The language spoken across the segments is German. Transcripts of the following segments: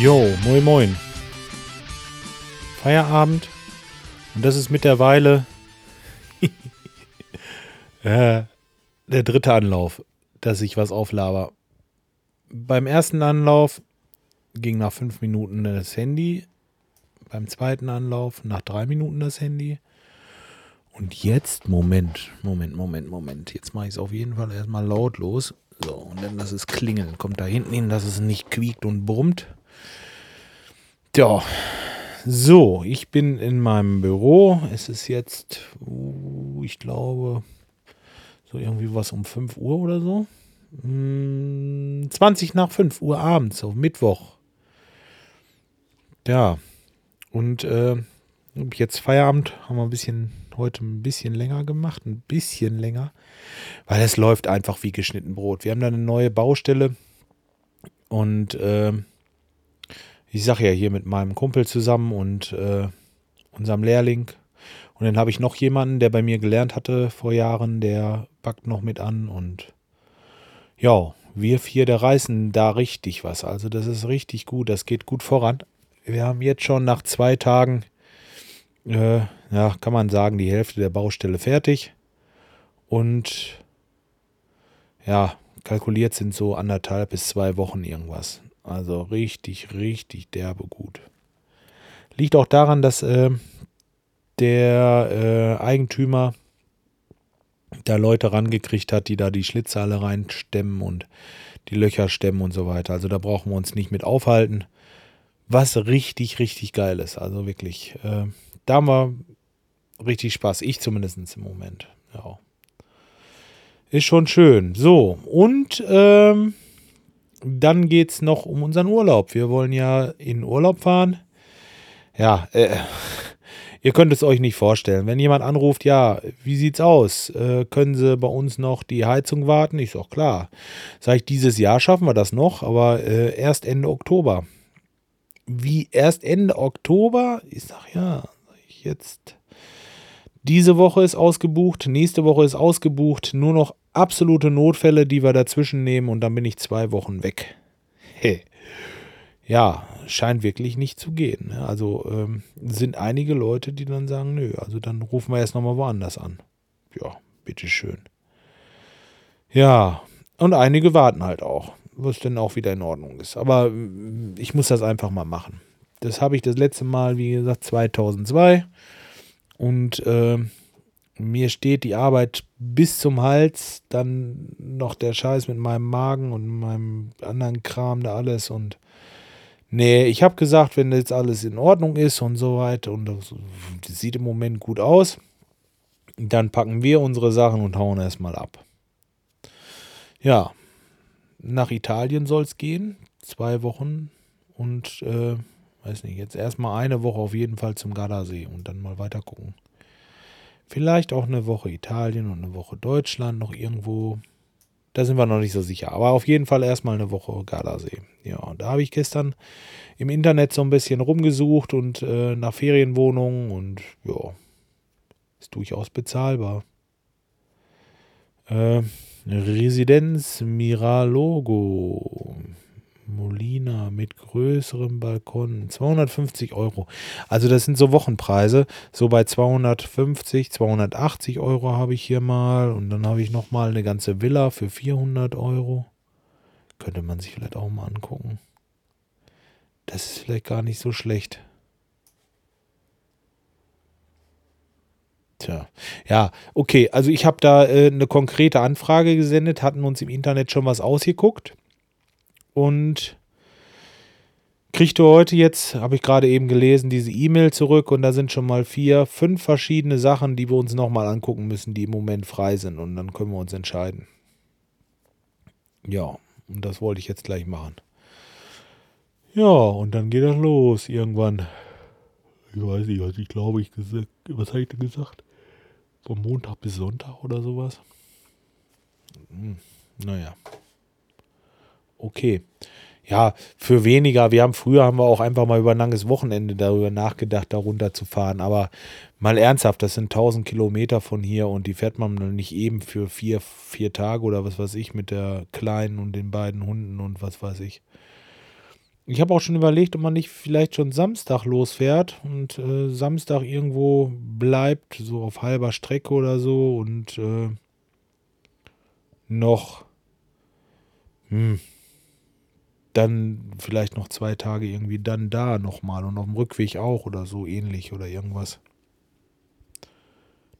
Jo, moin moin. Feierabend. Und das ist mittlerweile äh, der dritte Anlauf, dass ich was auflaber. Beim ersten Anlauf ging nach fünf Minuten das Handy. Beim zweiten Anlauf nach drei Minuten das Handy. Und jetzt, Moment, Moment, Moment, Moment. Jetzt mache ich es auf jeden Fall erstmal lautlos. So, und dann lass es klingeln. Kommt da hinten hin, dass es nicht quiekt und brummt. Ja, so, ich bin in meinem Büro. Es ist jetzt, uh, ich glaube, so irgendwie was um 5 Uhr oder so. Hm, 20 nach 5 Uhr abends, auf Mittwoch. Ja, und äh, jetzt Feierabend haben wir ein bisschen heute ein bisschen länger gemacht, ein bisschen länger, weil es läuft einfach wie geschnitten Brot. Wir haben da eine neue Baustelle und äh, ich sage ja hier mit meinem Kumpel zusammen und äh, unserem Lehrling. Und dann habe ich noch jemanden, der bei mir gelernt hatte vor Jahren, der packt noch mit an und ja, wir vier, der reißen da richtig was. Also das ist richtig gut, das geht gut voran. Wir haben jetzt schon nach zwei Tagen äh, ja, kann man sagen, die Hälfte der Baustelle fertig. Und ja, kalkuliert sind so anderthalb bis zwei Wochen irgendwas. Also richtig, richtig derbe gut. Liegt auch daran, dass äh, der äh, Eigentümer da Leute rangekriegt hat, die da die Schlitze alle reinstemmen und die Löcher stemmen und so weiter. Also da brauchen wir uns nicht mit aufhalten. Was richtig, richtig geil ist. Also wirklich. Äh, da haben wir richtig Spaß. Ich zumindest im Moment. Ja. Ist schon schön. So, und ähm, dann geht es noch um unseren Urlaub. Wir wollen ja in Urlaub fahren. Ja, äh, ihr könnt es euch nicht vorstellen. Wenn jemand anruft, ja, wie sieht's aus? Äh, können Sie bei uns noch die Heizung warten? Ich sag klar. Sag ich, dieses Jahr schaffen wir das noch, aber äh, erst Ende Oktober. Wie erst Ende Oktober? Ich sag ja, jetzt. Diese Woche ist ausgebucht, nächste Woche ist ausgebucht, nur noch absolute Notfälle, die wir dazwischen nehmen und dann bin ich zwei Wochen weg. Hey. Ja, scheint wirklich nicht zu gehen. Ne? Also ähm, sind einige Leute, die dann sagen, nö, also dann rufen wir erst nochmal woanders an. Ja, bitteschön. Ja, und einige warten halt auch, was dann auch wieder in Ordnung ist. Aber äh, ich muss das einfach mal machen. Das habe ich das letzte Mal, wie gesagt, 2002. Und äh, mir steht die Arbeit bis zum Hals, dann noch der Scheiß mit meinem Magen und meinem anderen Kram da alles. Und nee, ich habe gesagt, wenn jetzt alles in Ordnung ist und so weiter und das, sieht im Moment gut aus, dann packen wir unsere Sachen und hauen erstmal ab. Ja, nach Italien soll es gehen. Zwei Wochen und äh, weiß nicht, jetzt erstmal eine Woche auf jeden Fall zum Gardasee und dann mal weiter gucken. Vielleicht auch eine Woche Italien und eine Woche Deutschland noch irgendwo. Da sind wir noch nicht so sicher. Aber auf jeden Fall erstmal eine Woche Gardasee. Ja, und da habe ich gestern im Internet so ein bisschen rumgesucht und äh, nach Ferienwohnungen und ja, ist durchaus bezahlbar. Äh, Residenz Miralogo Molina mit größerem Balkon. 250 Euro. Also das sind so Wochenpreise. So bei 250, 280 Euro habe ich hier mal. Und dann habe ich nochmal eine ganze Villa für 400 Euro. Könnte man sich vielleicht auch mal angucken. Das ist vielleicht gar nicht so schlecht. Tja, ja, okay. Also ich habe da äh, eine konkrete Anfrage gesendet, hatten uns im Internet schon was ausgeguckt und kriegte heute jetzt, habe ich gerade eben gelesen, diese E-Mail zurück und da sind schon mal vier, fünf verschiedene Sachen, die wir uns nochmal angucken müssen, die im Moment frei sind und dann können wir uns entscheiden. Ja, und das wollte ich jetzt gleich machen. Ja, und dann geht das los irgendwann. Ich weiß nicht, was ich glaube, ich gesagt, was habe ich denn gesagt? Von Montag bis Sonntag oder sowas. Hm, naja. Okay. ja, für weniger. Wir haben früher haben wir auch einfach mal über ein langes Wochenende darüber nachgedacht, da runter zu fahren. Aber mal ernsthaft, das sind 1000 Kilometer von hier und die fährt man nicht eben für vier, vier Tage oder was weiß ich mit der Kleinen und den beiden Hunden und was weiß ich. Ich habe auch schon überlegt, ob man nicht vielleicht schon Samstag losfährt und äh, Samstag irgendwo bleibt, so auf halber Strecke oder so und äh, noch hm, dann vielleicht noch zwei Tage irgendwie dann da nochmal und auf dem Rückweg auch oder so ähnlich oder irgendwas.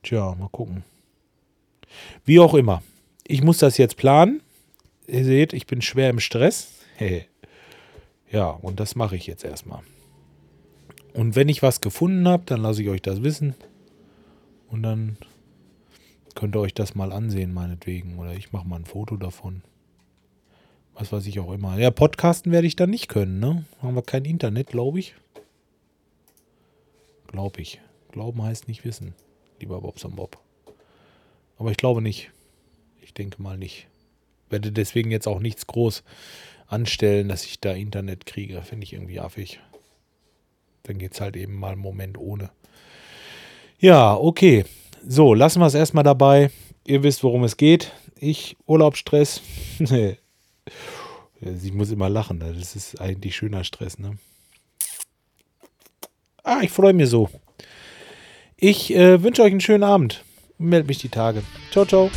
Tja, mal gucken. Wie auch immer. Ich muss das jetzt planen. Ihr seht, ich bin schwer im Stress. Hey. Ja, und das mache ich jetzt erstmal. Und wenn ich was gefunden habe, dann lasse ich euch das wissen. Und dann könnt ihr euch das mal ansehen, meinetwegen. Oder ich mache mal ein Foto davon was weiß ich auch immer. Ja, podcasten werde ich dann nicht können, ne? Haben wir kein Internet, glaube ich. Glaube ich. Glauben heißt nicht wissen, lieber Bobson Bob. Aber ich glaube nicht. Ich denke mal nicht. Werde deswegen jetzt auch nichts groß anstellen, dass ich da Internet kriege. Finde ich irgendwie affig. Dann geht es halt eben mal einen Moment ohne. Ja, okay. So, lassen wir es erstmal dabei. Ihr wisst, worum es geht. Ich, Urlaubsstress. Ich muss immer lachen, ne? das ist eigentlich schöner Stress, ne? Ah, ich freue mich so. Ich äh, wünsche euch einen schönen Abend. Meld mich die Tage. Ciao, ciao.